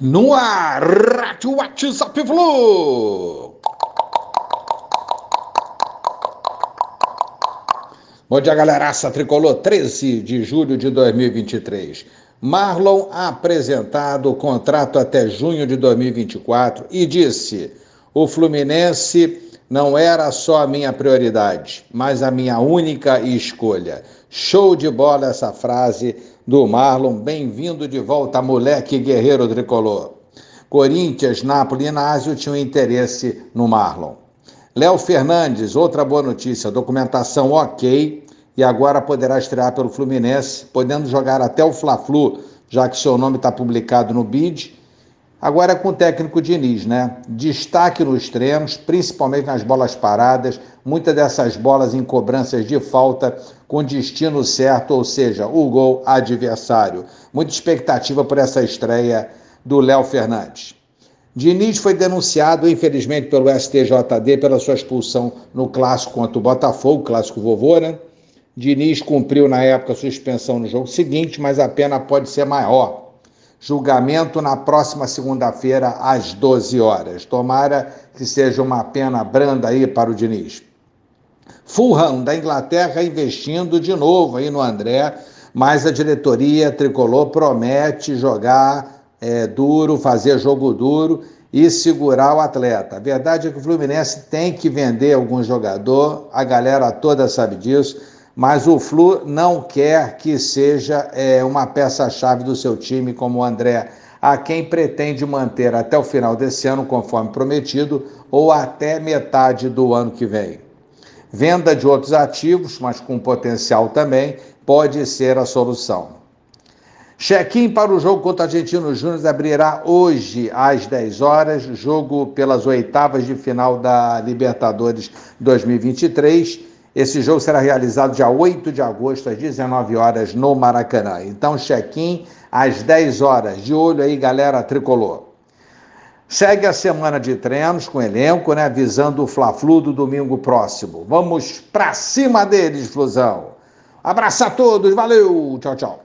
No ar, Rádio WhatsApp Flu. Bom dia, galeraça tricolor, 13 de julho de 2023. Marlon apresentado o contrato até junho de 2024 e disse: o Fluminense não era só a minha prioridade, mas a minha única escolha. Show de bola essa frase do Marlon. Bem-vindo de volta, moleque guerreiro tricolor. Corinthians, Nápoles e Inácio tinham interesse no Marlon. Léo Fernandes, outra boa notícia, documentação ok e agora poderá estrear pelo Fluminense, podendo jogar até o Fla-Flu, já que seu nome está publicado no BID Agora com o técnico Diniz, né? Destaque nos treinos, principalmente nas bolas paradas, muitas dessas bolas em cobranças de falta com destino certo, ou seja, o gol adversário. Muita expectativa por essa estreia do Léo Fernandes. Diniz foi denunciado, infelizmente, pelo STJD pela sua expulsão no clássico contra o Botafogo, clássico vovô, né? Diniz cumpriu na época suspensão no jogo seguinte, mas a pena pode ser maior Julgamento na próxima segunda-feira, às 12 horas. Tomara que seja uma pena branda aí para o Diniz. Fulham, da Inglaterra, investindo de novo aí no André, mas a diretoria tricolor promete jogar é, duro, fazer jogo duro e segurar o atleta. A verdade é que o Fluminense tem que vender algum jogador, a galera toda sabe disso mas o Flu não quer que seja é, uma peça-chave do seu time como o André, a quem pretende manter até o final desse ano, conforme prometido, ou até metade do ano que vem. Venda de outros ativos, mas com potencial também, pode ser a solução. Check-in para o jogo contra o Argentino Júnior abrirá hoje às 10 horas, jogo pelas oitavas de final da Libertadores 2023 esse jogo será realizado dia 8 de agosto, às 19 horas, no Maracanã. Então, check-in às 10 horas. De olho aí, galera tricolor. Segue a semana de treinos com elenco, né? Visando o Fla-Flu do domingo próximo. Vamos pra cima deles, Flusão. Abraço a todos, valeu, tchau, tchau.